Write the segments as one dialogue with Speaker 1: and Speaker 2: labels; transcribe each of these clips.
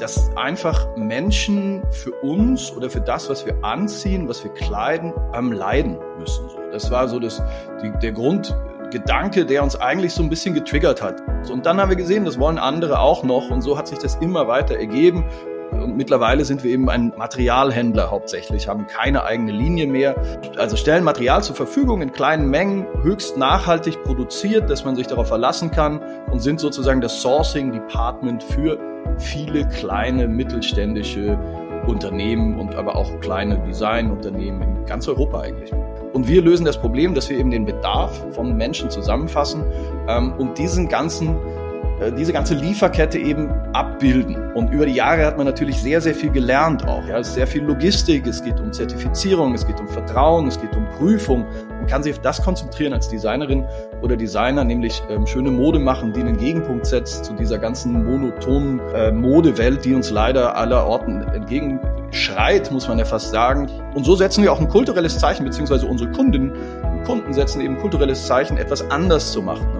Speaker 1: dass einfach Menschen für uns oder für das, was wir anziehen, was wir kleiden, am Leiden müssen. Das war so das, die, der Grundgedanke, der uns eigentlich so ein bisschen getriggert hat. Und dann haben wir gesehen, das wollen andere auch noch und so hat sich das immer weiter ergeben. Und mittlerweile sind wir eben ein Materialhändler hauptsächlich, haben keine eigene Linie mehr. Also stellen Material zur Verfügung in kleinen Mengen, höchst nachhaltig produziert, dass man sich darauf verlassen kann und sind sozusagen das Sourcing Department für viele kleine mittelständische Unternehmen und aber auch kleine Designunternehmen in ganz Europa eigentlich. Und wir lösen das Problem, dass wir eben den Bedarf von Menschen zusammenfassen ähm, und diesen ganzen diese ganze Lieferkette eben abbilden. Und über die Jahre hat man natürlich sehr, sehr viel gelernt auch. Ja, es ist sehr viel Logistik, es geht um Zertifizierung, es geht um Vertrauen, es geht um Prüfung. Man kann sich auf das konzentrieren als Designerin oder Designer, nämlich ähm, schöne Mode machen, die einen Gegenpunkt setzt zu dieser ganzen monotonen äh, Modewelt, die uns leider aller Orten entgegenschreit, muss man ja fast sagen. Und so setzen wir auch ein kulturelles Zeichen, beziehungsweise unsere Kundinnen und Kunden setzen eben kulturelles Zeichen, etwas anders zu machen.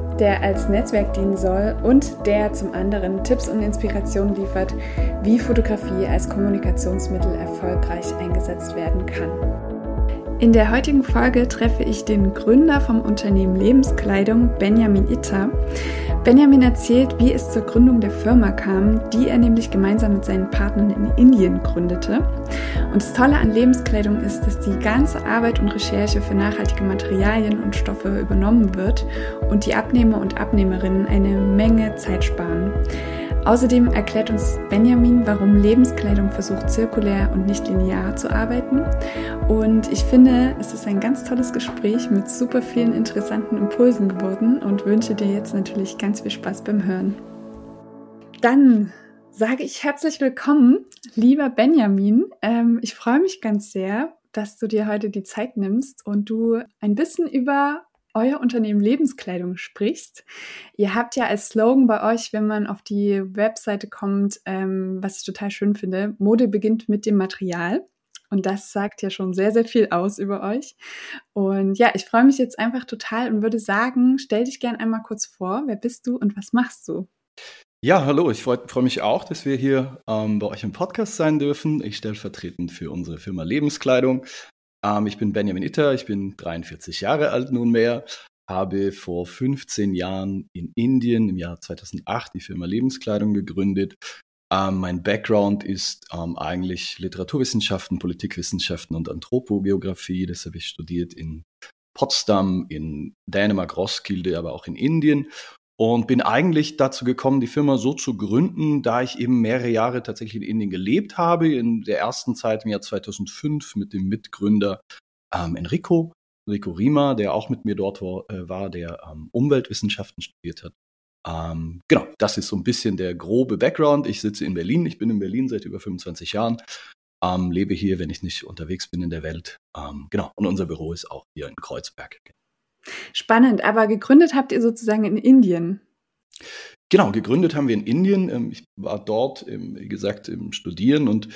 Speaker 2: der als Netzwerk dienen soll und der zum anderen Tipps und Inspirationen liefert, wie Fotografie als Kommunikationsmittel erfolgreich eingesetzt werden kann. In der heutigen Folge treffe ich den Gründer vom Unternehmen Lebenskleidung, Benjamin Itter. Benjamin erzählt, wie es zur Gründung der Firma kam, die er nämlich gemeinsam mit seinen Partnern in Indien gründete. Und das Tolle an Lebenskleidung ist, dass die ganze Arbeit und Recherche für nachhaltige Materialien und Stoffe übernommen wird und die Abnehmer und Abnehmerinnen eine Menge Zeit sparen. Außerdem erklärt uns Benjamin, warum Lebenskleidung versucht, zirkulär und nicht linear zu arbeiten. Und ich finde, es ist ein ganz tolles Gespräch mit super vielen interessanten Impulsen geworden und wünsche dir jetzt natürlich ganz viel Spaß beim Hören. Dann sage ich herzlich willkommen, lieber Benjamin. Ähm, ich freue mich ganz sehr, dass du dir heute die Zeit nimmst und du ein bisschen über euer Unternehmen Lebenskleidung sprichst. Ihr habt ja als Slogan bei euch, wenn man auf die Webseite kommt, ähm, was ich total schön finde, Mode beginnt mit dem Material. Und das sagt ja schon sehr, sehr viel aus über euch. Und ja, ich freue mich jetzt einfach total und würde sagen, stell dich gern einmal kurz vor. Wer bist du und was machst du?
Speaker 1: Ja, hallo, ich freue freu mich auch, dass wir hier ähm, bei euch im Podcast sein dürfen. Ich stelle vertretend für unsere Firma Lebenskleidung. Ähm, ich bin Benjamin Itter, ich bin 43 Jahre alt nunmehr, habe vor 15 Jahren in Indien im Jahr 2008 die Firma Lebenskleidung gegründet. Ähm, mein Background ist ähm, eigentlich Literaturwissenschaften, Politikwissenschaften und Anthropogeografie. Das habe ich studiert in Potsdam, in Dänemark, Roskilde, aber auch in Indien und bin eigentlich dazu gekommen, die Firma so zu gründen, da ich eben mehrere Jahre tatsächlich in Indien gelebt habe. In der ersten Zeit im Jahr 2005 mit dem Mitgründer ähm, Enrico, Enrico Rima, der auch mit mir dort war, äh, war der ähm, Umweltwissenschaften studiert hat. Ähm, genau, das ist so ein bisschen der grobe Background. Ich sitze in Berlin, ich bin in Berlin seit über 25 Jahren, ähm, lebe hier, wenn ich nicht unterwegs bin in der Welt. Ähm, genau, und unser Büro ist auch hier in Kreuzberg.
Speaker 2: Spannend, aber gegründet habt ihr sozusagen in Indien.
Speaker 1: Genau, gegründet haben wir in Indien. Ähm, ich war dort, wie gesagt, im Studieren und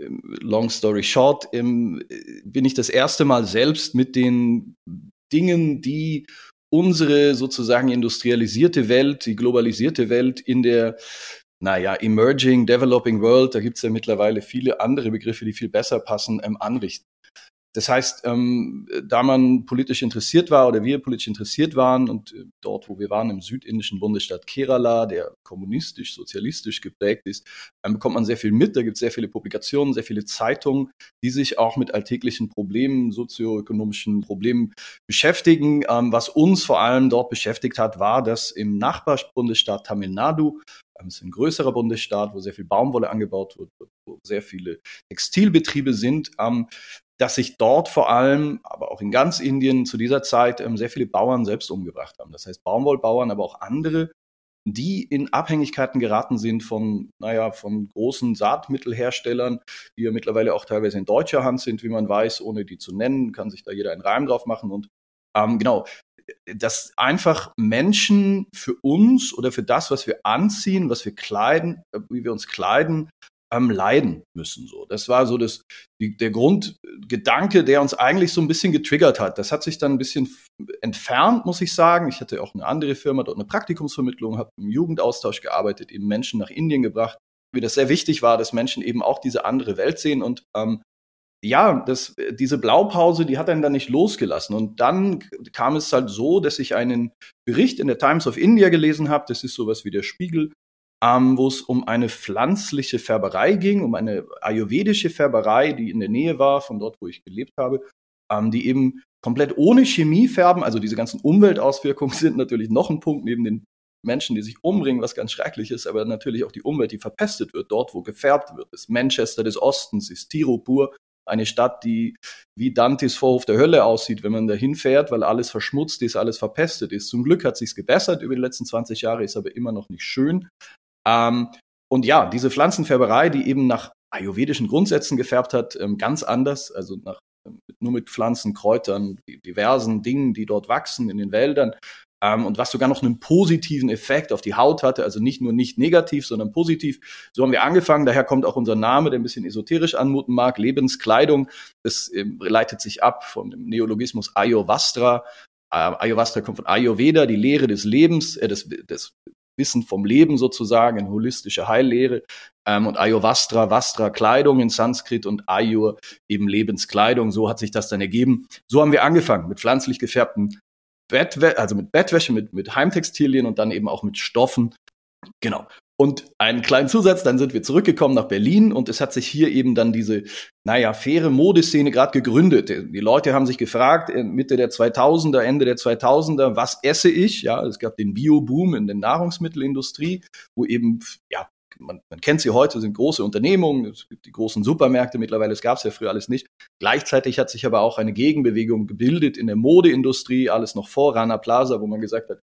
Speaker 1: ähm, long story short, bin ich das erste Mal selbst mit den Dingen, die unsere sozusagen industrialisierte Welt, die globalisierte Welt in der naja, Emerging, Developing World, da gibt es ja mittlerweile viele andere Begriffe, die viel besser passen, ähm, anrichten. Das heißt, ähm, da man politisch interessiert war oder wir politisch interessiert waren und äh, dort, wo wir waren, im südindischen Bundesstaat Kerala, der kommunistisch, sozialistisch geprägt ist, dann bekommt man sehr viel mit. Da gibt es sehr viele Publikationen, sehr viele Zeitungen, die sich auch mit alltäglichen Problemen, sozioökonomischen Problemen beschäftigen. Ähm, was uns vor allem dort beschäftigt hat, war, dass im Nachbarbundesstaat Tamil Nadu es ist ein größerer Bundesstaat, wo sehr viel Baumwolle angebaut wird, wo sehr viele Textilbetriebe sind, ähm, dass sich dort vor allem, aber auch in ganz Indien zu dieser Zeit ähm, sehr viele Bauern selbst umgebracht haben. Das heißt Baumwollbauern, aber auch andere die in Abhängigkeiten geraten sind von, naja, von großen Saatmittelherstellern, die ja mittlerweile auch teilweise in deutscher Hand sind, wie man weiß, ohne die zu nennen, kann sich da jeder einen Reim drauf machen. Und ähm, genau, dass einfach Menschen für uns oder für das, was wir anziehen, was wir kleiden, äh, wie wir uns kleiden, ähm, leiden müssen. So, das war so das, die, der Grundgedanke, der uns eigentlich so ein bisschen getriggert hat. Das hat sich dann ein bisschen entfernt, muss ich sagen. Ich hatte auch eine andere Firma dort eine Praktikumsvermittlung, habe im Jugendaustausch gearbeitet, eben Menschen nach Indien gebracht. Wie das sehr wichtig war, dass Menschen eben auch diese andere Welt sehen und ähm, ja, das, diese Blaupause, die hat einen dann nicht losgelassen. Und dann kam es halt so, dass ich einen Bericht in der Times of India gelesen habe. Das ist sowas wie der Spiegel ähm, wo es um eine pflanzliche Färberei ging, um eine ayurvedische Färberei, die in der Nähe war von dort, wo ich gelebt habe, ähm, die eben komplett ohne Chemie färben. Also diese ganzen Umweltauswirkungen sind natürlich noch ein Punkt neben den Menschen, die sich umbringen, was ganz schrecklich ist, aber natürlich auch die Umwelt, die verpestet wird, dort, wo gefärbt wird. Das Manchester des Ostens ist Tirupur, eine Stadt, die wie Dantes Vorhof der Hölle aussieht, wenn man da hinfährt, weil alles verschmutzt ist, alles verpestet ist. Zum Glück hat sich's gebessert über die letzten 20 Jahre, ist aber immer noch nicht schön. Ähm, und ja, diese Pflanzenfärberei, die eben nach ayurvedischen Grundsätzen gefärbt hat, ähm, ganz anders, also nach, ähm, nur mit Pflanzen, Kräutern, diversen Dingen, die dort wachsen in den Wäldern. Ähm, und was sogar noch einen positiven Effekt auf die Haut hatte, also nicht nur nicht negativ, sondern positiv. So haben wir angefangen, daher kommt auch unser Name, der ein bisschen esoterisch anmuten mag, Lebenskleidung. Das ähm, leitet sich ab von dem Neologismus Ayurvastra. Äh, Ayurvastra kommt von Ayurveda, die Lehre des Lebens, äh, des, des Wissen vom Leben sozusagen, eine holistische Heillehre. Ähm, und Ayurvastra, Vastra Kleidung in Sanskrit und Ayur eben Lebenskleidung. So hat sich das dann ergeben. So haben wir angefangen mit pflanzlich gefärbten Bettwäsche, also mit Bettwäsche, mit, mit Heimtextilien und dann eben auch mit Stoffen. Genau. Und einen kleinen Zusatz, dann sind wir zurückgekommen nach Berlin und es hat sich hier eben dann diese, naja, faire Modeszene gerade gegründet. Die Leute haben sich gefragt, äh, Mitte der 2000er, Ende der 2000er, was esse ich? Ja, es gab den Bio-Boom in der Nahrungsmittelindustrie, wo eben, ja, man, man kennt sie heute, sind große Unternehmungen, es gibt die großen Supermärkte mittlerweile, das gab es ja früher alles nicht. Gleichzeitig hat sich aber auch eine Gegenbewegung gebildet in der Modeindustrie, alles noch vor Rana Plaza, wo man gesagt hat,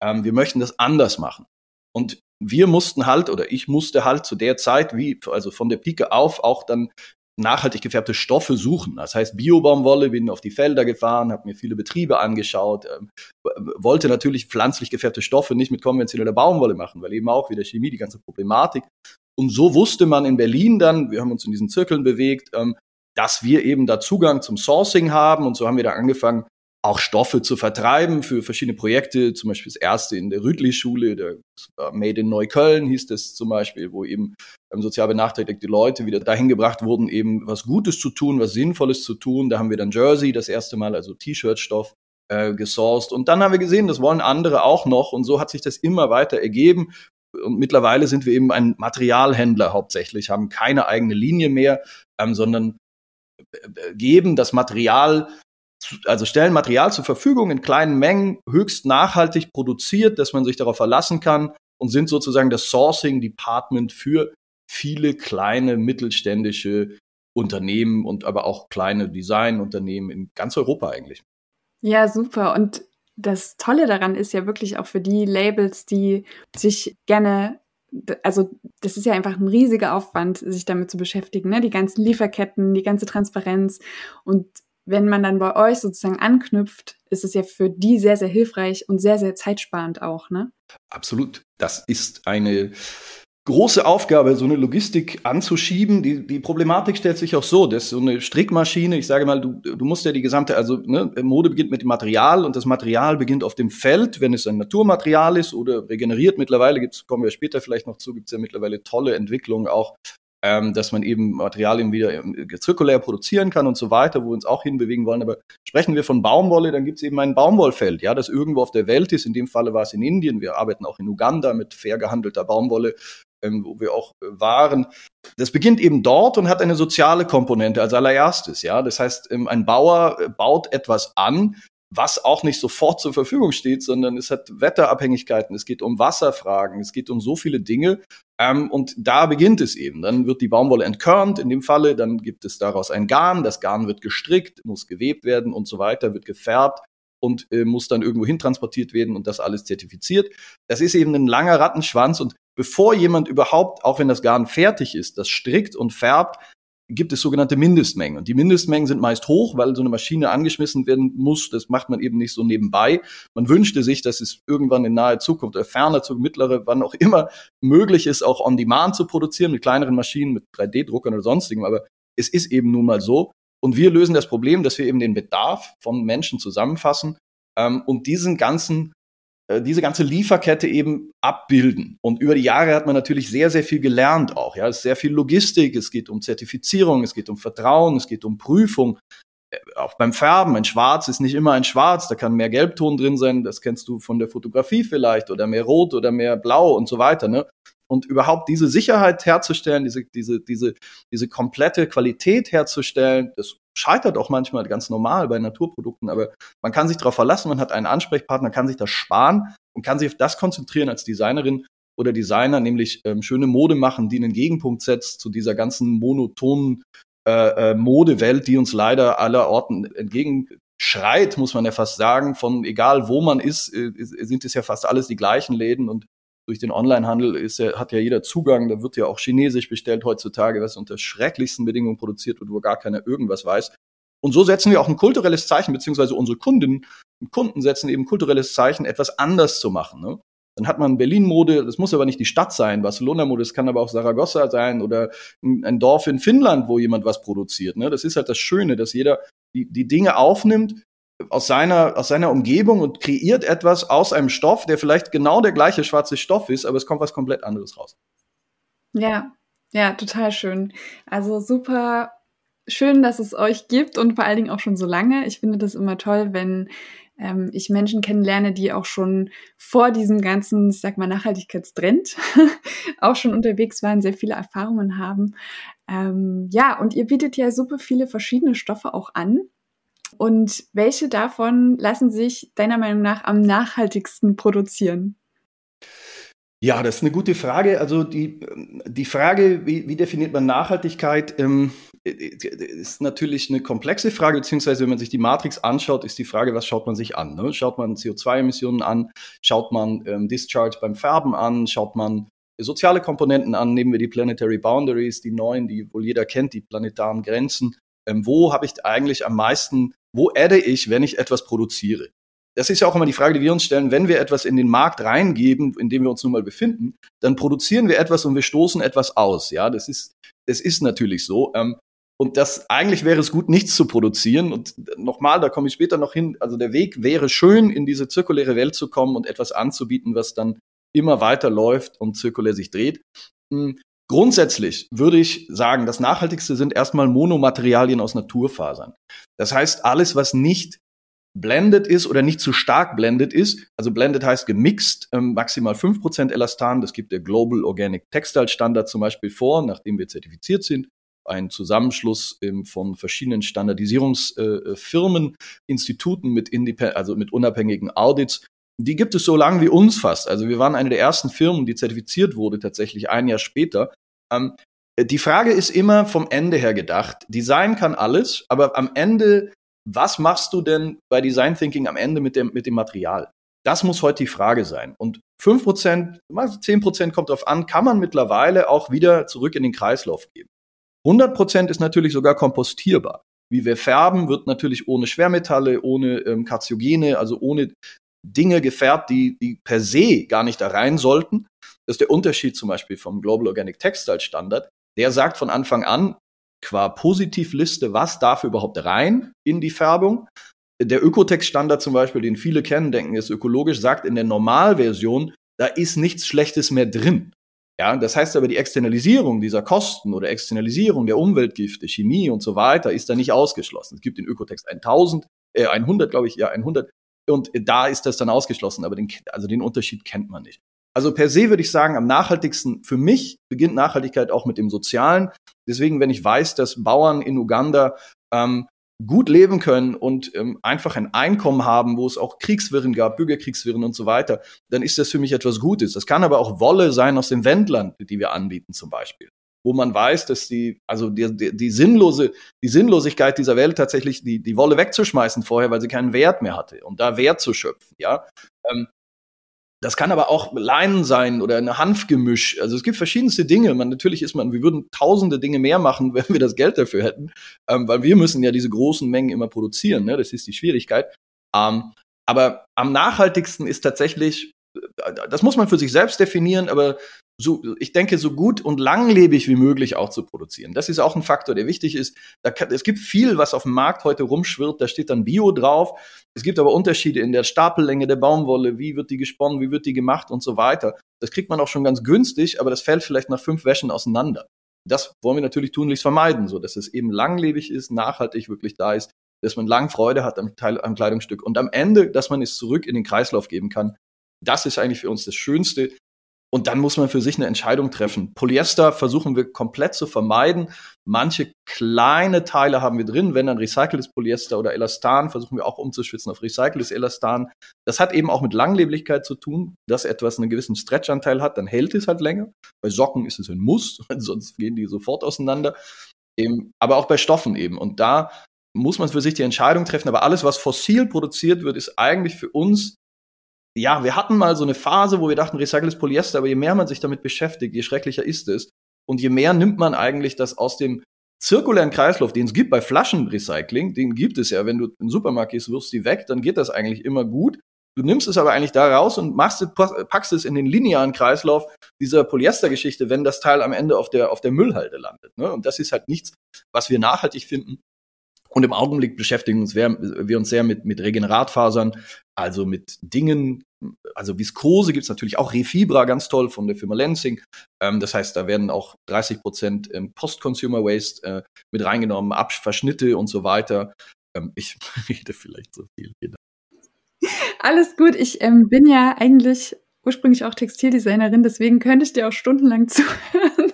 Speaker 1: ähm, wir möchten das anders machen. Und wir mussten halt, oder ich musste halt zu der Zeit, wie, also von der Pike auf, auch dann nachhaltig gefärbte Stoffe suchen. Das heißt, Biobaumwolle, bin auf die Felder gefahren, habe mir viele Betriebe angeschaut, ähm, wollte natürlich pflanzlich gefärbte Stoffe nicht mit konventioneller Baumwolle machen, weil eben auch wieder Chemie, die ganze Problematik. Und so wusste man in Berlin dann, wir haben uns in diesen Zirkeln bewegt, ähm, dass wir eben da Zugang zum Sourcing haben und so haben wir da angefangen, auch Stoffe zu vertreiben für verschiedene Projekte, zum Beispiel das erste in der Rüdli-Schule, der Made in Neukölln hieß das zum Beispiel, wo eben ähm, sozial benachteiligte Leute wieder dahin gebracht wurden, eben was Gutes zu tun, was Sinnvolles zu tun. Da haben wir dann Jersey das erste Mal, also T-Shirt-Stoff, äh, gesourced. Und dann haben wir gesehen, das wollen andere auch noch. Und so hat sich das immer weiter ergeben. Und mittlerweile sind wir eben ein Materialhändler hauptsächlich, haben keine eigene Linie mehr, ähm, sondern äh, äh, geben das Material also stellen Material zur Verfügung in kleinen Mengen, höchst nachhaltig produziert, dass man sich darauf verlassen kann und sind sozusagen das Sourcing Department für viele kleine mittelständische Unternehmen und aber auch kleine Designunternehmen in ganz Europa eigentlich.
Speaker 2: Ja, super. Und das Tolle daran ist ja wirklich auch für die Labels, die sich gerne also das ist ja einfach ein riesiger Aufwand, sich damit zu beschäftigen, ne? Die ganzen Lieferketten, die ganze Transparenz. Und wenn man dann bei euch sozusagen anknüpft, ist es ja für die sehr, sehr hilfreich und sehr, sehr zeitsparend auch, ne?
Speaker 1: Absolut. Das ist eine große Aufgabe, so eine Logistik anzuschieben. Die, die Problematik stellt sich auch so, dass so eine Strickmaschine, ich sage mal, du, du musst ja die gesamte, also ne, Mode beginnt mit dem Material und das Material beginnt auf dem Feld, wenn es ein Naturmaterial ist oder regeneriert. Mittlerweile gibt's, kommen wir später vielleicht noch zu, gibt's ja mittlerweile tolle Entwicklungen auch ähm, dass man eben Materialien wieder ähm, zirkulär produzieren kann und so weiter, wo wir uns auch hinbewegen wollen. Aber sprechen wir von Baumwolle, dann gibt es eben ein Baumwollfeld, ja, das irgendwo auf der Welt ist. In dem Falle war es in Indien. Wir arbeiten auch in Uganda mit fair gehandelter Baumwolle, ähm, wo wir auch äh, waren. Das beginnt eben dort und hat eine soziale Komponente als allererstes, ja. Das heißt, ähm, ein Bauer äh, baut etwas an, was auch nicht sofort zur Verfügung steht, sondern es hat Wetterabhängigkeiten, es geht um Wasserfragen, es geht um so viele Dinge. Ähm, und da beginnt es eben. Dann wird die Baumwolle entkörnt in dem Falle, dann gibt es daraus ein Garn, das Garn wird gestrickt, muss gewebt werden und so weiter, wird gefärbt. und äh, muss dann irgendwo hin transportiert werden und das alles zertifiziert. Das ist eben ein langer Rattenschwanz und bevor jemand überhaupt, auch wenn das Garn fertig ist, das strickt und färbt, gibt es sogenannte Mindestmengen. Und die Mindestmengen sind meist hoch, weil so eine Maschine angeschmissen werden muss. Das macht man eben nicht so nebenbei. Man wünschte sich, dass es irgendwann in naher Zukunft oder ferner zu mittlere, wann auch immer möglich ist, auch on demand zu produzieren mit kleineren Maschinen, mit 3D-Druckern oder sonstigem. Aber es ist eben nun mal so. Und wir lösen das Problem, dass wir eben den Bedarf von Menschen zusammenfassen ähm, und diesen ganzen diese ganze Lieferkette eben abbilden. Und über die Jahre hat man natürlich sehr, sehr viel gelernt auch. Ja, es ist sehr viel Logistik, es geht um Zertifizierung, es geht um Vertrauen, es geht um Prüfung. Äh, auch beim Färben, ein Schwarz ist nicht immer ein Schwarz, da kann mehr Gelbton drin sein, das kennst du von der Fotografie vielleicht, oder mehr Rot oder mehr Blau und so weiter. Ne? Und überhaupt diese Sicherheit herzustellen, diese, diese, diese, diese komplette Qualität herzustellen, das scheitert auch manchmal ganz normal bei Naturprodukten, aber man kann sich darauf verlassen, man hat einen Ansprechpartner, kann sich das sparen und kann sich auf das konzentrieren als Designerin oder Designer, nämlich ähm, schöne Mode machen, die einen Gegenpunkt setzt zu dieser ganzen monotonen äh, äh, Modewelt, die uns leider aller Orten entgegenschreit, muss man ja fast sagen. Von egal wo man ist, äh, sind es ja fast alles die gleichen Läden und durch den Onlinehandel ist ja, hat ja jeder Zugang, da wird ja auch chinesisch bestellt heutzutage, was unter schrecklichsten Bedingungen produziert wird, wo gar keiner irgendwas weiß. Und so setzen wir auch ein kulturelles Zeichen, beziehungsweise unsere Kundinnen und Kunden setzen eben kulturelles Zeichen, etwas anders zu machen. Ne? Dann hat man Berlin-Mode, das muss aber nicht die Stadt sein, Barcelona-Mode, das kann aber auch Saragossa sein oder ein Dorf in Finnland, wo jemand was produziert. Ne? Das ist halt das Schöne, dass jeder die, die Dinge aufnimmt, aus seiner, aus seiner Umgebung und kreiert etwas aus einem Stoff, der vielleicht genau der gleiche schwarze Stoff ist, aber es kommt was komplett anderes raus.
Speaker 2: Ja, ja, total schön. Also super schön, dass es euch gibt und vor allen Dingen auch schon so lange. Ich finde das immer toll, wenn ähm, ich Menschen kennenlerne, die auch schon vor diesem ganzen, ich sag mal, Nachhaltigkeitstrend auch schon unterwegs waren, sehr viele Erfahrungen haben. Ähm, ja, und ihr bietet ja super viele verschiedene Stoffe auch an. Und welche davon lassen sich deiner Meinung nach am nachhaltigsten produzieren?
Speaker 1: Ja, das ist eine gute Frage. Also die, die Frage, wie, wie definiert man Nachhaltigkeit, ähm, ist natürlich eine komplexe Frage, beziehungsweise wenn man sich die Matrix anschaut, ist die Frage, was schaut man sich an? Ne? Schaut man CO2-Emissionen an? Schaut man ähm, Discharge beim Färben an? Schaut man soziale Komponenten an? Nehmen wir die Planetary Boundaries, die neuen, die wohl jeder kennt, die planetaren Grenzen. Ähm, wo habe ich eigentlich am meisten wo adde ich, wenn ich etwas produziere? Das ist ja auch immer die Frage, die wir uns stellen, wenn wir etwas in den Markt reingeben, in dem wir uns nun mal befinden, dann produzieren wir etwas und wir stoßen etwas aus. Ja, das ist, das ist natürlich so. Ähm, und das eigentlich wäre es gut, nichts zu produzieren. Und nochmal, da komme ich später noch hin. Also der Weg wäre schön, in diese zirkuläre Welt zu kommen und etwas anzubieten, was dann immer weiter läuft und zirkulär sich dreht. Grundsätzlich würde ich sagen, das Nachhaltigste sind erstmal Monomaterialien aus Naturfasern. Das heißt, alles, was nicht blended ist oder nicht zu stark blended ist, also blended heißt gemixt, ähm, maximal 5% Elastan, das gibt der Global Organic Textile Standard zum Beispiel vor, nachdem wir zertifiziert sind. Ein Zusammenschluss ähm, von verschiedenen Standardisierungsfirmen, äh, Instituten mit, also mit unabhängigen Audits. Die gibt es so lange wie uns fast. Also wir waren eine der ersten Firmen, die zertifiziert wurde, tatsächlich ein Jahr später. Ähm, die Frage ist immer vom Ende her gedacht. Design kann alles, aber am Ende, was machst du denn bei Design Thinking am Ende mit dem, mit dem Material? Das muss heute die Frage sein. Und 5%, 10% kommt drauf an, kann man mittlerweile auch wieder zurück in den Kreislauf geben. 100% ist natürlich sogar kompostierbar. Wie wir färben, wird natürlich ohne Schwermetalle, ohne ähm, Karziogene, also ohne Dinge gefärbt, die, die per se gar nicht da rein sollten. Das ist der Unterschied zum Beispiel vom Global Organic Textile Standard. Der sagt von Anfang an, qua Positivliste, was darf überhaupt rein in die Färbung. Der Ökotext-Standard zum Beispiel, den viele kennen, denken, ist ökologisch, sagt in der Normalversion, da ist nichts Schlechtes mehr drin. Ja, das heißt aber, die Externalisierung dieser Kosten oder Externalisierung der Umweltgifte, Chemie und so weiter ist da nicht ausgeschlossen. Es gibt den Ökotext 1000, äh, 100, glaube ich, ja, 100. Und da ist das dann ausgeschlossen, aber den, also den Unterschied kennt man nicht. Also per se würde ich sagen, am nachhaltigsten für mich beginnt Nachhaltigkeit auch mit dem Sozialen. Deswegen, wenn ich weiß, dass Bauern in Uganda ähm, gut leben können und ähm, einfach ein Einkommen haben, wo es auch Kriegswirren gab, Bürgerkriegswirren und so weiter, dann ist das für mich etwas Gutes. Das kann aber auch Wolle sein aus dem Wendland, die wir anbieten zum Beispiel. wo man weiß, dass die, also die, die, die sinnlose, die Sinnlosigkeit dieser Welt tatsächlich die, die Wolle wegzuschmeißen vorher, weil sie keinen Wert mehr hatte und da Wert zu schöpfen, ja. Ähm, das kann aber auch Leinen sein oder ein Hanfgemisch. Also es gibt verschiedenste Dinge. Man, natürlich ist man, wir würden tausende Dinge mehr machen, wenn wir das Geld dafür hätten, ähm, weil wir müssen ja diese großen Mengen immer produzieren. Ne? Das ist die Schwierigkeit. Ähm, aber am nachhaltigsten ist tatsächlich, äh, das muss man für sich selbst definieren, aber so, ich denke, so gut und langlebig wie möglich auch zu produzieren. Das ist auch ein Faktor, der wichtig ist. Kann, es gibt viel, was auf dem Markt heute rumschwirrt, da steht dann Bio drauf. Es gibt aber Unterschiede in der Stapellänge der Baumwolle, wie wird die gesponnen, wie wird die gemacht und so weiter. Das kriegt man auch schon ganz günstig, aber das fällt vielleicht nach fünf Wäschen auseinander. Das wollen wir natürlich tunlichst vermeiden, so dass es eben langlebig ist, nachhaltig wirklich da ist, dass man lang Freude hat am, Teil, am Kleidungsstück und am Ende, dass man es zurück in den Kreislauf geben kann. Das ist eigentlich für uns das Schönste, und dann muss man für sich eine Entscheidung treffen. Polyester versuchen wir komplett zu vermeiden. Manche kleine Teile haben wir drin. Wenn dann recyceltes Polyester oder Elastan, versuchen wir auch umzuschwitzen auf recyceltes Elastan. Das hat eben auch mit Langleblichkeit zu tun, dass etwas einen gewissen Stretchanteil hat, dann hält es halt länger. Bei Socken ist es ein Muss, sonst gehen die sofort auseinander. Eben, aber auch bei Stoffen eben. Und da muss man für sich die Entscheidung treffen. Aber alles, was fossil produziert wird, ist eigentlich für uns ja, wir hatten mal so eine Phase, wo wir dachten, recyceltes Polyester, aber je mehr man sich damit beschäftigt, je schrecklicher ist es. Und je mehr nimmt man eigentlich das aus dem zirkulären Kreislauf, den es gibt bei Flaschenrecycling, den gibt es ja, wenn du in den Supermarkt gehst, wirfst die weg, dann geht das eigentlich immer gut. Du nimmst es aber eigentlich da raus und machst, packst es in den linearen Kreislauf dieser Polyestergeschichte, wenn das Teil am Ende auf der, auf der Müllhalde landet. Ne? Und das ist halt nichts, was wir nachhaltig finden. Und im Augenblick beschäftigen uns wir, wir uns sehr mit, mit Regeneratfasern, also mit Dingen, also Viskose gibt's natürlich auch Refibra, ganz toll von der Firma Lansing. Ähm, das heißt, da werden auch 30 Prozent ähm, Post-Consumer Waste äh, mit reingenommen, Absch Verschnitte und so weiter. Ähm, ich rede vielleicht so viel. Genau.
Speaker 2: Alles gut. Ich ähm, bin ja eigentlich ursprünglich auch Textildesignerin, deswegen könnte ich dir auch stundenlang zuhören.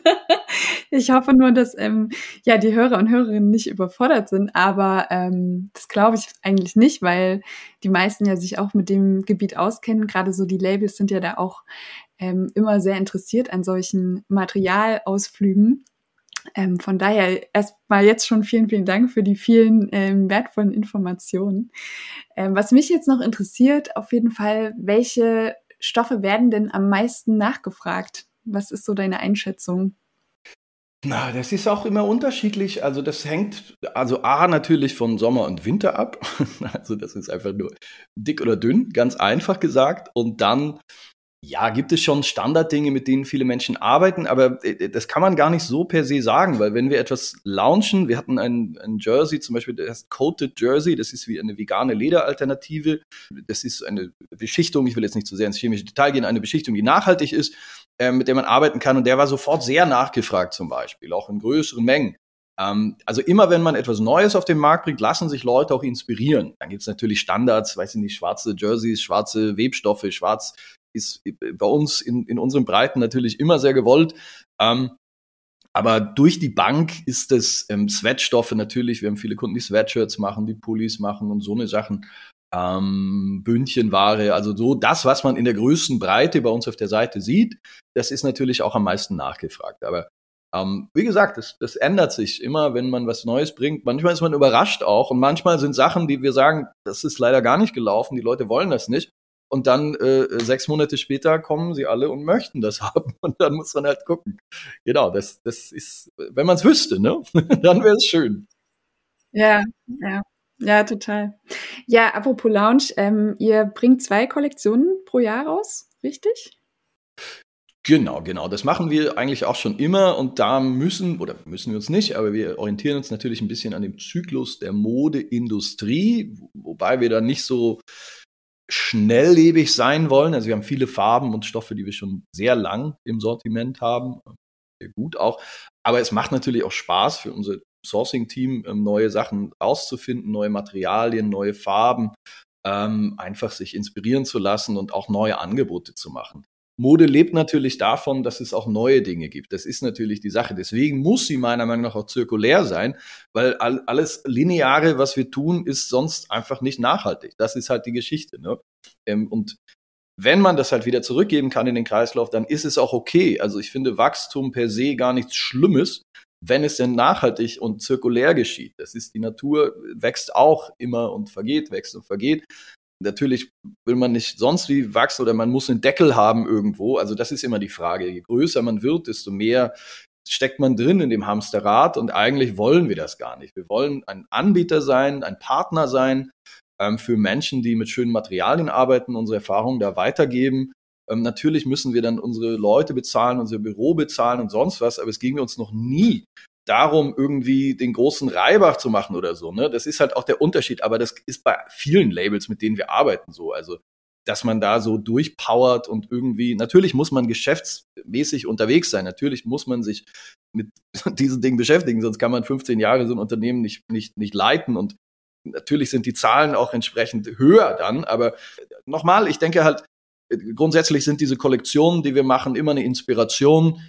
Speaker 2: Ich hoffe nur, dass ähm, ja die Hörer und Hörerinnen nicht überfordert sind, aber ähm, das glaube ich eigentlich nicht, weil die meisten ja sich auch mit dem Gebiet auskennen. Gerade so die Labels sind ja da auch ähm, immer sehr interessiert an solchen Materialausflügen. Ähm, von daher erstmal jetzt schon vielen, vielen Dank für die vielen ähm, wertvollen Informationen. Ähm, was mich jetzt noch interessiert, auf jeden Fall, welche Stoffe werden denn am meisten nachgefragt? Was ist so deine Einschätzung?
Speaker 1: Na, das ist auch immer unterschiedlich. Also das hängt, also A natürlich von Sommer und Winter ab. Also das ist einfach nur dick oder dünn, ganz einfach gesagt. Und dann ja, gibt es schon Standarddinge, mit denen viele Menschen arbeiten, aber äh, das kann man gar nicht so per se sagen, weil wenn wir etwas launchen, wir hatten ein, ein Jersey zum Beispiel, das heißt Coated Jersey, das ist wie eine vegane Lederalternative, das ist eine Beschichtung, ich will jetzt nicht zu sehr ins chemische Detail gehen, eine Beschichtung, die nachhaltig ist, äh, mit der man arbeiten kann und der war sofort sehr nachgefragt zum Beispiel, auch in größeren Mengen. Ähm, also immer wenn man etwas Neues auf den Markt bringt, lassen sich Leute auch inspirieren. Dann gibt es natürlich Standards, weiß ich nicht, schwarze Jerseys, schwarze Webstoffe, schwarz ist bei uns in, in unseren Breiten natürlich immer sehr gewollt. Ähm, aber durch die Bank ist es ähm, Sweatstoffe natürlich. Wir haben viele Kunden, die Sweatshirts machen, die Pullis machen und so eine Sachen. Ähm, Bündchenware, also so das, was man in der größten Breite bei uns auf der Seite sieht, das ist natürlich auch am meisten nachgefragt. Aber ähm, wie gesagt, das, das ändert sich immer, wenn man was Neues bringt. Manchmal ist man überrascht auch und manchmal sind Sachen, die wir sagen, das ist leider gar nicht gelaufen, die Leute wollen das nicht. Und dann äh, sechs Monate später kommen sie alle und möchten das haben. Und dann muss man halt gucken. Genau, das, das ist, wenn man es wüsste, ne? dann wäre es schön.
Speaker 2: Ja, ja. Ja, total. Ja, apropos Lounge, ähm, ihr bringt zwei Kollektionen pro Jahr raus, richtig?
Speaker 1: Genau, genau. Das machen wir eigentlich auch schon immer und da müssen, oder müssen wir uns nicht, aber wir orientieren uns natürlich ein bisschen an dem Zyklus der Modeindustrie, wobei wir da nicht so schnelllebig sein wollen. Also wir haben viele Farben und Stoffe, die wir schon sehr lang im Sortiment haben. Sehr gut auch. Aber es macht natürlich auch Spaß für unser Sourcing-Team, ähm, neue Sachen auszufinden, neue Materialien, neue Farben, ähm, einfach sich inspirieren zu lassen und auch neue Angebote zu machen. Mode lebt natürlich davon, dass es auch neue Dinge gibt. Das ist natürlich die Sache. Deswegen muss sie meiner Meinung nach auch zirkulär sein, weil alles Lineare, was wir tun, ist sonst einfach nicht nachhaltig. Das ist halt die Geschichte. Ne? Ähm, und wenn man das halt wieder zurückgeben kann in den Kreislauf, dann ist es auch okay. Also ich finde Wachstum per se gar nichts Schlimmes, wenn es denn nachhaltig und zirkulär geschieht. Das ist die Natur, wächst auch immer und vergeht, wächst und vergeht. Natürlich will man nicht sonst wie wachsen oder man muss einen Deckel haben irgendwo. Also das ist immer die Frage. Je größer man wird, desto mehr steckt man drin in dem Hamsterrad und eigentlich wollen wir das gar nicht. Wir wollen ein Anbieter sein, ein Partner sein ähm, für Menschen, die mit schönen Materialien arbeiten, unsere Erfahrungen da weitergeben. Ähm, natürlich müssen wir dann unsere Leute bezahlen, unser Büro bezahlen und sonst was, aber es ging uns noch nie darum, irgendwie den großen Reibach zu machen oder so. Ne? Das ist halt auch der Unterschied, aber das ist bei vielen Labels, mit denen wir arbeiten, so. Also dass man da so durchpowert und irgendwie, natürlich muss man geschäftsmäßig unterwegs sein, natürlich muss man sich mit diesen Dingen beschäftigen, sonst kann man 15 Jahre so ein Unternehmen nicht, nicht, nicht leiten und natürlich sind die Zahlen auch entsprechend höher dann, aber nochmal, ich denke halt, grundsätzlich sind diese Kollektionen, die wir machen, immer eine Inspiration,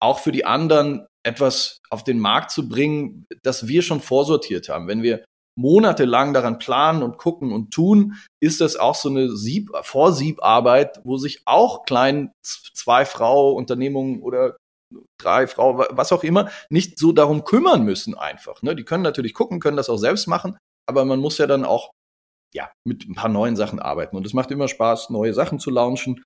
Speaker 1: auch für die anderen etwas auf den Markt zu bringen, das wir schon vorsortiert haben. Wenn wir monatelang daran planen und gucken und tun, ist das auch so eine Sieb Vorsiebarbeit, wo sich auch kleinen zwei Frau Unternehmungen oder drei Frau, was auch immer, nicht so darum kümmern müssen einfach. Ne? Die können natürlich gucken, können das auch selbst machen, aber man muss ja dann auch ja, mit ein paar neuen Sachen arbeiten. Und es macht immer Spaß, neue Sachen zu launchen.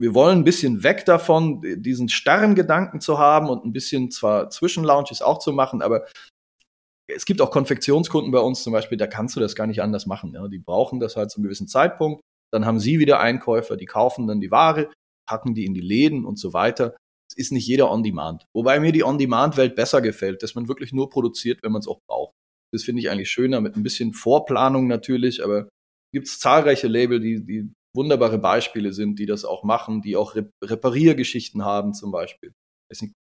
Speaker 1: Wir wollen ein bisschen weg davon, diesen starren Gedanken zu haben und ein bisschen zwar Zwischenlaunches auch zu machen, aber es gibt auch Konfektionskunden bei uns zum Beispiel, da kannst du das gar nicht anders machen. Ja. Die brauchen das halt zu einem gewissen Zeitpunkt. Dann haben sie wieder Einkäufer, die kaufen dann die Ware, packen die in die Läden und so weiter. Es ist nicht jeder On-Demand. Wobei mir die On-Demand-Welt besser gefällt, dass man wirklich nur produziert, wenn man es auch braucht. Das finde ich eigentlich schöner, mit ein bisschen Vorplanung natürlich, aber gibt es zahlreiche Label, die, die wunderbare Beispiele sind, die das auch machen, die auch Repariergeschichten haben zum Beispiel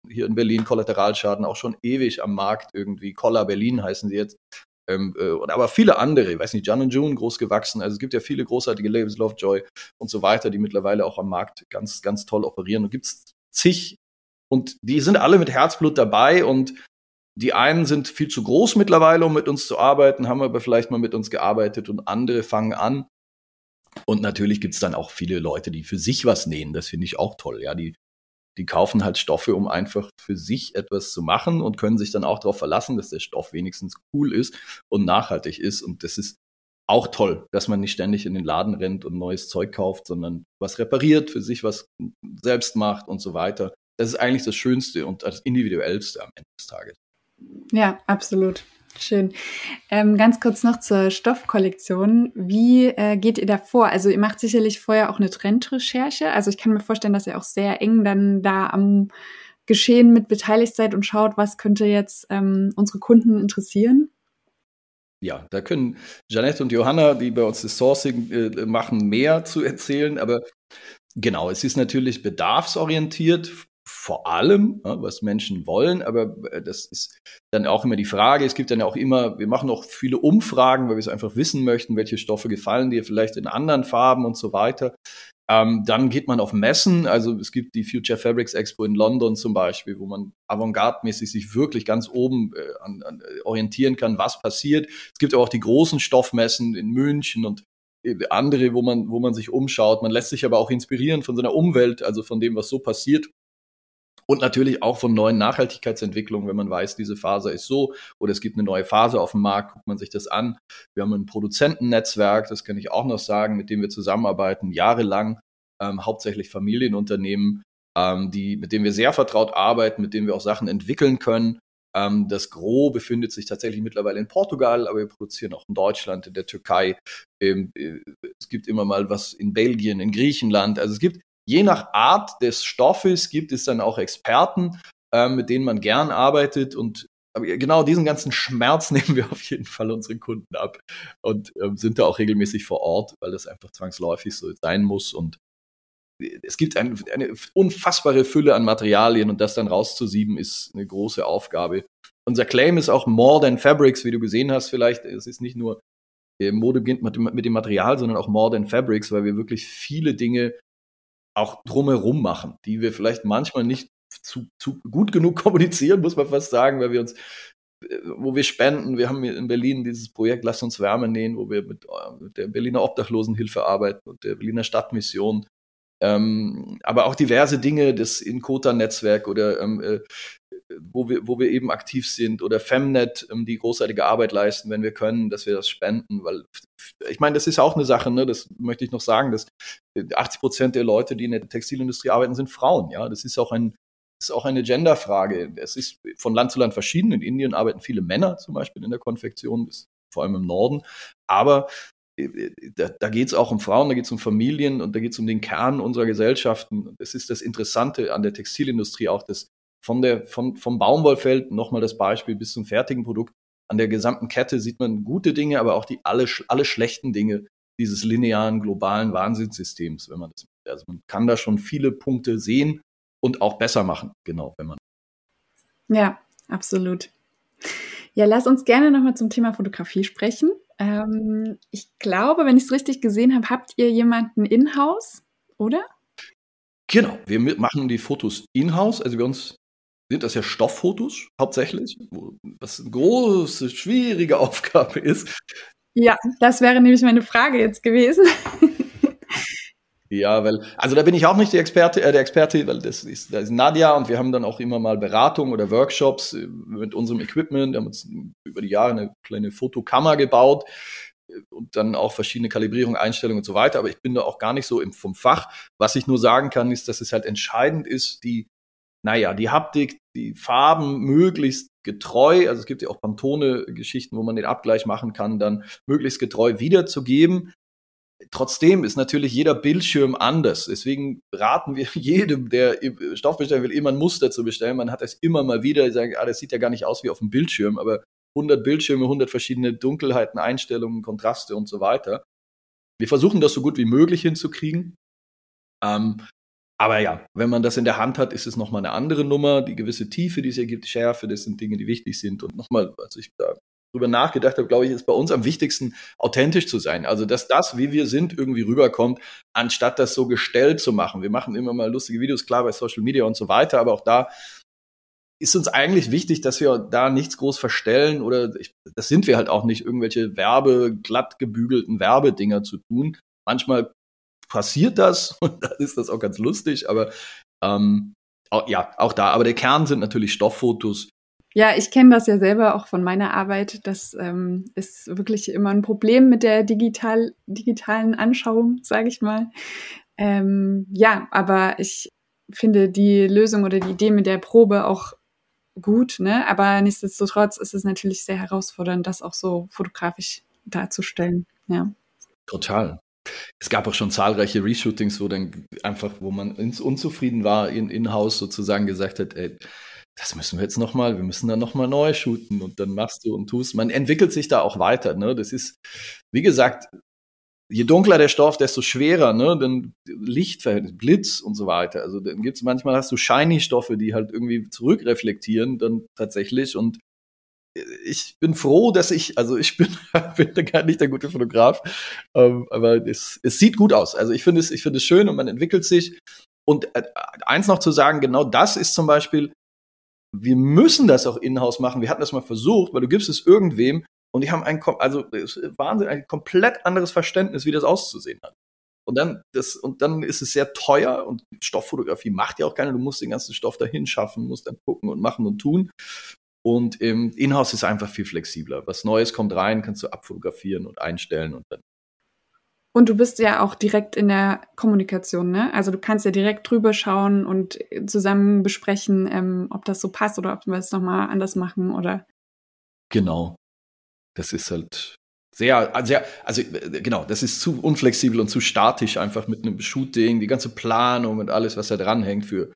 Speaker 1: hier in Berlin Kollateralschaden auch schon ewig am Markt irgendwie. Collar Berlin heißen sie jetzt. Ähm, äh, aber viele andere, ich weiß nicht, John und June groß gewachsen. Also es gibt ja viele großartige Labels, Lovejoy und so weiter, die mittlerweile auch am Markt ganz, ganz toll operieren. Und gibt es zig und die sind alle mit Herzblut dabei und die einen sind viel zu groß mittlerweile, um mit uns zu arbeiten, haben aber vielleicht mal mit uns gearbeitet und andere fangen an. Und natürlich gibt es dann auch viele Leute, die für sich was nähen. Das finde ich auch toll. Ja, die die kaufen halt Stoffe, um einfach für sich etwas zu machen und können sich dann auch darauf verlassen, dass der Stoff wenigstens cool ist und nachhaltig ist. Und das ist auch toll, dass man nicht ständig in den Laden rennt und neues Zeug kauft, sondern was repariert, für sich was selbst macht und so weiter. Das ist eigentlich das Schönste und das Individuellste am Ende des Tages.
Speaker 2: Ja, absolut. Schön. Ähm, ganz kurz noch zur Stoffkollektion. Wie äh, geht ihr da vor? Also ihr macht sicherlich vorher auch eine Trendrecherche. Also ich kann mir vorstellen, dass ihr auch sehr eng dann da am Geschehen mit beteiligt seid und schaut, was könnte jetzt ähm, unsere Kunden interessieren.
Speaker 1: Ja, da können Janette und Johanna, die bei uns das Sourcing äh, machen, mehr zu erzählen. Aber genau, es ist natürlich bedarfsorientiert vor allem, was Menschen wollen, aber äh, das ist dann auch immer die Frage. Es gibt dann auch immer, wir machen auch viele Umfragen, weil wir es einfach wissen möchten, welche Stoffe gefallen dir vielleicht in anderen Farben und so weiter. Ähm, dann geht man auf Messen, also es gibt die Future Fabrics Expo in London zum Beispiel, wo man avantgarde-mäßig sich wirklich ganz oben äh, an, an, äh, orientieren kann, was passiert. Es gibt auch die großen Stoffmessen in München und äh, andere, wo man, wo man sich umschaut. Man lässt sich aber auch inspirieren von seiner Umwelt, also von dem, was so passiert. Und natürlich auch von neuen Nachhaltigkeitsentwicklungen, wenn man weiß, diese Faser ist so oder es gibt eine neue Phase auf dem Markt, guckt man sich das an. Wir haben ein Produzentennetzwerk, das kann ich auch noch sagen, mit dem wir zusammenarbeiten, jahrelang, ähm, hauptsächlich Familienunternehmen, ähm, die, mit denen wir sehr vertraut arbeiten, mit denen wir auch Sachen entwickeln können. Ähm, das Gros befindet sich tatsächlich mittlerweile in Portugal, aber wir produzieren auch in Deutschland, in der Türkei. Ähm, äh, es gibt immer mal was in Belgien, in Griechenland. Also es gibt je nach Art des Stoffes gibt es dann auch Experten, äh, mit denen man gern arbeitet und genau diesen ganzen Schmerz nehmen wir auf jeden Fall unseren Kunden ab und äh, sind da auch regelmäßig vor Ort, weil das einfach zwangsläufig so sein muss und es gibt ein, eine unfassbare Fülle an Materialien und das dann rauszusieben ist eine große Aufgabe. Unser Claim ist auch More Than Fabrics, wie du gesehen hast vielleicht. Es ist nicht nur äh, Mode beginnt mit dem Material, sondern auch More Than Fabrics, weil wir wirklich viele Dinge auch drumherum machen, die wir vielleicht manchmal nicht zu, zu gut genug kommunizieren, muss man fast sagen, weil wir uns äh, wo wir spenden. Wir haben in Berlin dieses Projekt Lass uns Wärme nähen, wo wir mit, äh, mit der Berliner Obdachlosenhilfe arbeiten und der Berliner Stadtmission Ähm, aber auch diverse Dinge, das Inkota-Netzwerk oder ähm, äh, wo wir, wo wir eben aktiv sind oder Femnet, ähm, die großartige Arbeit leisten, wenn wir können, dass wir das spenden, weil ich meine, das ist auch eine Sache, ne, das möchte ich noch sagen, dass 80 Prozent der Leute, die in der Textilindustrie arbeiten, sind Frauen, ja, das ist auch ein, ist auch eine Genderfrage. Es ist von Land zu Land verschieden. In Indien arbeiten viele Männer zum Beispiel in der Konfektion, vor allem im Norden. Aber äh, da, da geht es auch um Frauen, da geht es um Familien und da geht es um den Kern unserer Gesellschaften. Das ist das Interessante an der Textilindustrie auch, dass von der, von, vom Baumwollfeld, nochmal das Beispiel, bis zum fertigen Produkt, an der gesamten Kette sieht man gute Dinge, aber auch die alle, alle schlechten Dinge dieses linearen globalen Wahnsinnssystems, wenn man das, also man kann da schon viele Punkte sehen und auch besser machen, genau, wenn man.
Speaker 2: Ja, absolut. Ja, lass uns gerne nochmal zum Thema Fotografie sprechen. Ähm, ich glaube, wenn ich es richtig gesehen habe, habt ihr jemanden in-house, oder?
Speaker 1: Genau, wir machen die Fotos in-house. Also bei uns sind das ja Stofffotos hauptsächlich, was eine große, schwierige Aufgabe ist.
Speaker 2: Ja, das wäre nämlich meine Frage jetzt gewesen.
Speaker 1: Ja, weil, also da bin ich auch nicht der Experte, äh, der Experte, weil das ist, das ist Nadja und wir haben dann auch immer mal Beratungen oder Workshops äh, mit unserem Equipment. Wir haben uns über die Jahre eine kleine Fotokammer gebaut äh, und dann auch verschiedene Kalibrierungen, Einstellungen und so weiter. Aber ich bin da auch gar nicht so im, vom Fach. Was ich nur sagen kann, ist, dass es halt entscheidend ist, die, naja, die Haptik, die Farben möglichst getreu, also es gibt ja auch Pantone-Geschichten, wo man den Abgleich machen kann, dann möglichst getreu wiederzugeben Trotzdem ist natürlich jeder Bildschirm anders. Deswegen raten wir jedem, der Stoff bestellen will, immer ein Muster zu bestellen. Man hat das immer mal wieder, sagen, ah, das sieht ja gar nicht aus wie auf dem Bildschirm, aber 100 Bildschirme, 100 verschiedene Dunkelheiten, Einstellungen, Kontraste und so weiter. Wir versuchen das so gut wie möglich hinzukriegen. Ähm, aber ja, wenn man das in der Hand hat, ist es nochmal eine andere Nummer. Die gewisse Tiefe, die es ergibt, Schärfe, das sind Dinge, die wichtig sind. Und nochmal, also ich da drüber nachgedacht habe, glaube ich, ist bei uns am wichtigsten, authentisch zu sein. Also, dass das, wie wir sind, irgendwie rüberkommt, anstatt das so gestellt zu machen. Wir machen immer mal lustige Videos, klar, bei Social Media und so weiter, aber auch da ist uns eigentlich wichtig, dass wir da nichts groß verstellen oder ich, das sind wir halt auch nicht, irgendwelche Werbe, glatt gebügelten Werbedinger zu tun. Manchmal passiert das und dann ist das auch ganz lustig, aber ähm, auch, ja, auch da. Aber der Kern sind natürlich Stofffotos,
Speaker 2: ja, ich kenne das ja selber auch von meiner Arbeit. Das ähm, ist wirklich immer ein Problem mit der digital, digitalen Anschauung, sage ich mal. Ähm, ja, aber ich finde die Lösung oder die Idee mit der Probe auch gut, ne? Aber nichtsdestotrotz ist es natürlich sehr herausfordernd, das auch so fotografisch darzustellen. Ja.
Speaker 1: Total. Es gab auch schon zahlreiche Reshootings, wo dann einfach, wo man unzufrieden war, in in-house sozusagen gesagt hat, ey, das müssen wir jetzt nochmal, wir müssen dann nochmal neu shooten und dann machst du und tust. Man entwickelt sich da auch weiter. Ne? Das ist, wie gesagt, je dunkler der Stoff, desto schwerer, ne? Dann Lichtverhältnis, Blitz und so weiter. Also dann gibt's manchmal hast du shiny Stoffe, die halt irgendwie zurückreflektieren dann tatsächlich. Und ich bin froh, dass ich, also ich bin, bin gar nicht der gute Fotograf, ähm, aber es, es sieht gut aus. Also ich finde es, ich finde es schön und man entwickelt sich. Und äh, eins noch zu sagen, genau das ist zum Beispiel wir müssen das auch in-house machen. Wir hatten das mal versucht, weil du gibst es irgendwem und die haben ein, also Wahnsinn, ein komplett anderes Verständnis, wie das auszusehen hat. Und dann, das, und dann ist es sehr teuer und Stofffotografie macht ja auch keiner. Du musst den ganzen Stoff dahin schaffen, musst dann gucken und machen und tun. Und im Inhouse ist einfach viel flexibler. Was Neues kommt rein, kannst du abfotografieren und einstellen und dann
Speaker 2: und du bist ja auch direkt in der Kommunikation, ne? Also du kannst ja direkt drüber schauen und zusammen besprechen, ähm, ob das so passt oder ob wir es nochmal anders machen oder.
Speaker 1: Genau. Das ist halt sehr, sehr, also genau, das ist zu unflexibel und zu statisch einfach mit einem Shooting, die ganze Planung und alles, was da dranhängt für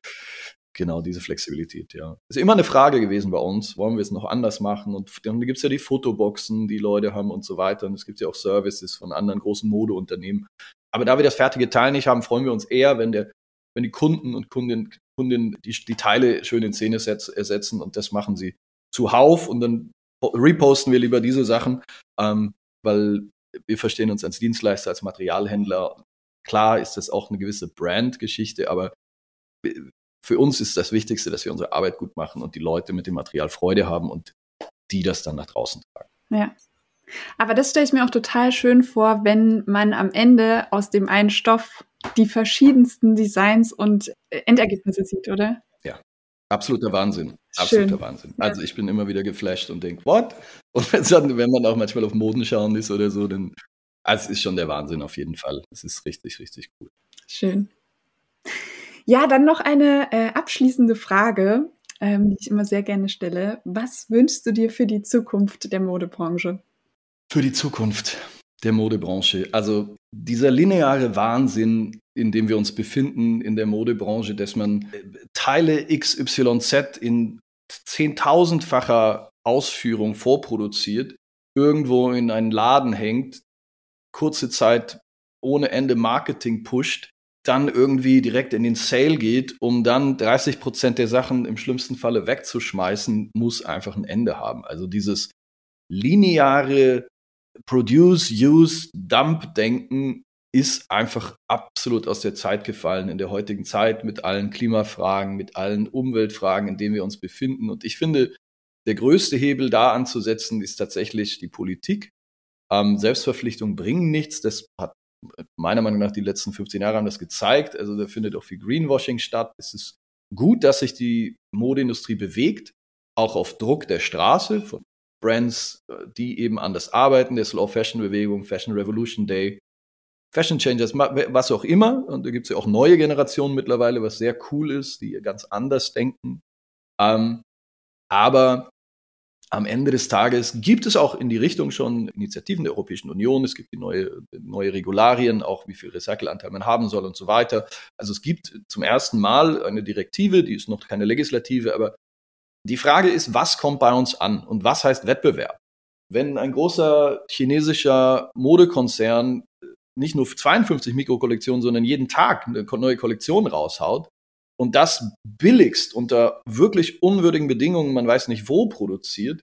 Speaker 1: genau diese Flexibilität, ja. Ist immer eine Frage gewesen bei uns, wollen wir es noch anders machen? Und dann gibt es ja die Fotoboxen, die Leute haben und so weiter. Und es gibt ja auch Services von anderen großen Modeunternehmen. Aber da wir das fertige Teil nicht haben, freuen wir uns eher, wenn der, wenn die Kunden und Kundinnen, Kundinnen die, die Teile schön in Szene ersetzen und das machen sie zuhauf und dann reposten wir lieber diese Sachen, ähm, weil wir verstehen uns als Dienstleister, als Materialhändler. Klar ist das auch eine gewisse Brand-Geschichte, aber für uns ist das Wichtigste, dass wir unsere Arbeit gut machen und die Leute mit dem Material Freude haben und die das dann nach draußen tragen.
Speaker 2: Ja. Aber das stelle ich mir auch total schön vor, wenn man am Ende aus dem einen Stoff die verschiedensten Designs und äh, Endergebnisse sieht, oder?
Speaker 1: Ja, absoluter Wahnsinn. Absoluter Schön. Wahnsinn. Also ich bin immer wieder geflasht und denke, what? Und dann, wenn man auch manchmal auf Moden schauen ist oder so, dann also es ist schon der Wahnsinn auf jeden Fall. Es ist richtig, richtig cool.
Speaker 2: Schön. Ja, dann noch eine äh, abschließende Frage, ähm, die ich immer sehr gerne stelle. Was wünschst du dir für die Zukunft der Modebranche?
Speaker 1: Für die Zukunft der Modebranche. Also dieser lineare Wahnsinn, in dem wir uns befinden in der Modebranche, dass man äh, Teile XYZ in zehntausendfacher Ausführung vorproduziert, irgendwo in einen Laden hängt, kurze Zeit ohne Ende Marketing pusht, dann irgendwie direkt in den Sale geht, um dann 30 Prozent der Sachen im schlimmsten Falle wegzuschmeißen, muss einfach ein Ende haben. Also dieses lineare Produce, Use, Dump-Denken ist einfach absolut aus der Zeit gefallen in der heutigen Zeit mit allen Klimafragen, mit allen Umweltfragen, in denen wir uns befinden. Und ich finde, der größte Hebel da anzusetzen ist tatsächlich die Politik. Ähm, Selbstverpflichtungen bringen nichts. Das hat meiner Meinung nach die letzten 15 Jahre haben das gezeigt. Also da findet auch viel Greenwashing statt. Es ist gut, dass sich die Modeindustrie bewegt, auch auf Druck der Straße von Brands, äh, die eben anders arbeiten, der Slow Fashion Bewegung, Fashion Revolution Day, Fashion Changers, was auch immer. Und da gibt es ja auch neue Generationen mittlerweile, was sehr cool ist, die ganz anders denken. Ähm, aber am Ende des Tages gibt es auch in die Richtung schon Initiativen der Europäischen Union. Es gibt die neue, neue Regularien, auch wie viel Recycelanteil man haben soll und so weiter. Also es gibt zum ersten Mal eine Direktive, die ist noch keine Legislative, aber die Frage ist, was kommt bei uns an und was heißt Wettbewerb? Wenn ein großer chinesischer Modekonzern nicht nur 52 Mikrokollektionen, sondern jeden Tag eine neue Kollektion raushaut und das billigst unter wirklich unwürdigen Bedingungen, man weiß nicht wo produziert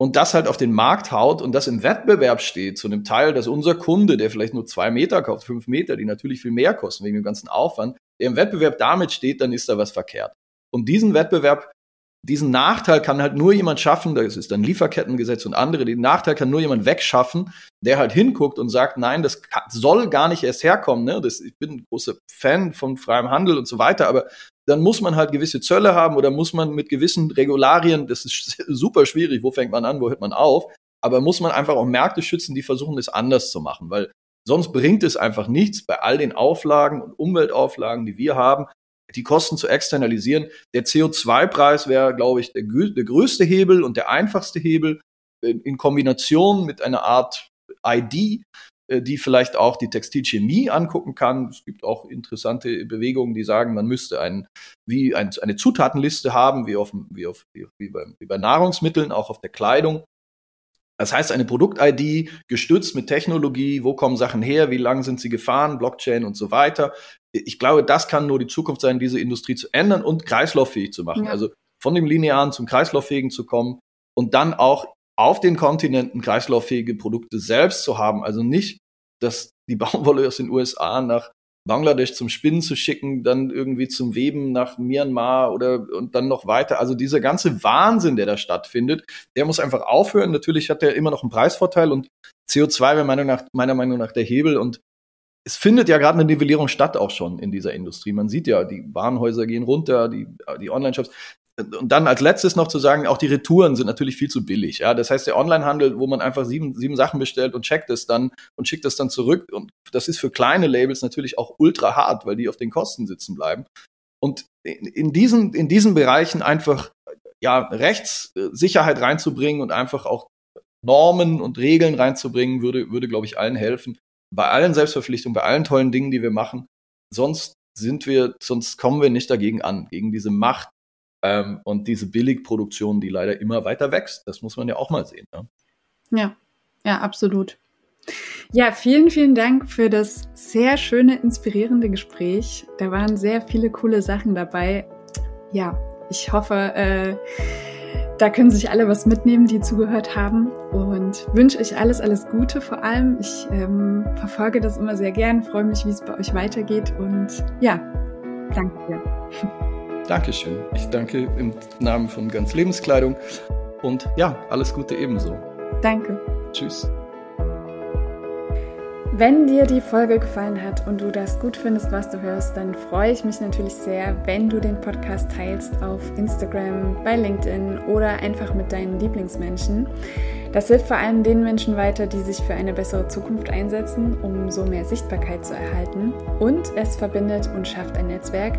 Speaker 1: und das halt auf den Markt haut und das im Wettbewerb steht zu einem Teil, dass unser Kunde, der vielleicht nur zwei Meter kauft, fünf Meter, die natürlich viel mehr kosten wegen dem ganzen Aufwand, der im Wettbewerb damit steht, dann ist da was verkehrt. Und diesen Wettbewerb diesen Nachteil kann halt nur jemand schaffen, das ist dann Lieferkettengesetz und andere, den Nachteil kann nur jemand wegschaffen, der halt hinguckt und sagt, nein, das soll gar nicht erst herkommen. Ne? Das, ich bin ein großer Fan von freiem Handel und so weiter, aber dann muss man halt gewisse Zölle haben oder muss man mit gewissen Regularien, das ist super schwierig, wo fängt man an, wo hört man auf, aber muss man einfach auch Märkte schützen, die versuchen, das anders zu machen, weil sonst bringt es einfach nichts bei all den Auflagen und Umweltauflagen, die wir haben, die Kosten zu externalisieren. Der CO2-Preis wäre, glaube ich, der, der, größte Hebel und der einfachste Hebel in Kombination mit einer Art ID, äh, die vielleicht auch die Textilchemie angucken kann. Es gibt auch interessante Bewegungen, die sagen, man müsste ein, wie ein, eine Zutatenliste haben, wie, auf, wie, auf, wie, bei, wie bei Nahrungsmitteln, auch auf der Kleidung. Das heißt, eine Produkt-ID gestützt mit Technologie, wo kommen Sachen her, wie lange sind sie gefahren, Blockchain und so weiter. Ich glaube, das kann nur die Zukunft sein, diese Industrie zu ändern und kreislauffähig zu machen. Ja. Also von dem Linearen zum Kreislauffähigen zu kommen und dann auch auf den Kontinenten kreislauffähige Produkte selbst zu haben. Also nicht, dass die Baumwolle aus den USA nach Bangladesch zum Spinnen zu schicken, dann irgendwie zum Weben nach Myanmar oder und dann noch weiter. Also dieser ganze Wahnsinn, der da stattfindet, der muss einfach aufhören. Natürlich hat er immer noch einen Preisvorteil und CO2 wäre meiner, nach, meiner Meinung nach der Hebel und es findet ja gerade eine Nivellierung statt auch schon in dieser Industrie. Man sieht ja, die Warenhäuser gehen runter, die, die Online-Shops und dann als letztes noch zu sagen, auch die Retouren sind natürlich viel zu billig. Ja, das heißt, der Onlinehandel, wo man einfach sieben, sieben Sachen bestellt und checkt es dann und schickt es dann zurück. Und das ist für kleine Labels natürlich auch ultra hart, weil die auf den Kosten sitzen bleiben. Und in diesen, in diesen Bereichen einfach, ja, Rechtssicherheit reinzubringen und einfach auch Normen und Regeln reinzubringen, würde, würde, glaube ich, allen helfen. Bei allen Selbstverpflichtungen, bei allen tollen Dingen, die wir machen. Sonst sind wir, sonst kommen wir nicht dagegen an, gegen diese Macht, ähm, und diese Billigproduktion, die leider immer weiter wächst, das muss man ja auch mal sehen.
Speaker 2: Ne? Ja, ja, absolut. Ja, vielen, vielen Dank für das sehr schöne, inspirierende Gespräch. Da waren sehr viele coole Sachen dabei. Ja, ich hoffe, äh, da können sich alle was mitnehmen, die zugehört haben. Und wünsche euch alles, alles Gute vor allem. Ich ähm, verfolge das immer sehr gern, freue mich, wie es bei euch weitergeht. Und ja, danke dir.
Speaker 1: Dankeschön. Ich danke im Namen von ganz Lebenskleidung und ja, alles Gute ebenso.
Speaker 2: Danke.
Speaker 1: Tschüss.
Speaker 2: Wenn dir die Folge gefallen hat und du das gut findest, was du hörst, dann freue ich mich natürlich sehr, wenn du den Podcast teilst auf Instagram, bei LinkedIn oder einfach mit deinen Lieblingsmenschen. Das hilft vor allem den Menschen weiter, die sich für eine bessere Zukunft einsetzen, um so mehr Sichtbarkeit zu erhalten. Und es verbindet und schafft ein Netzwerk,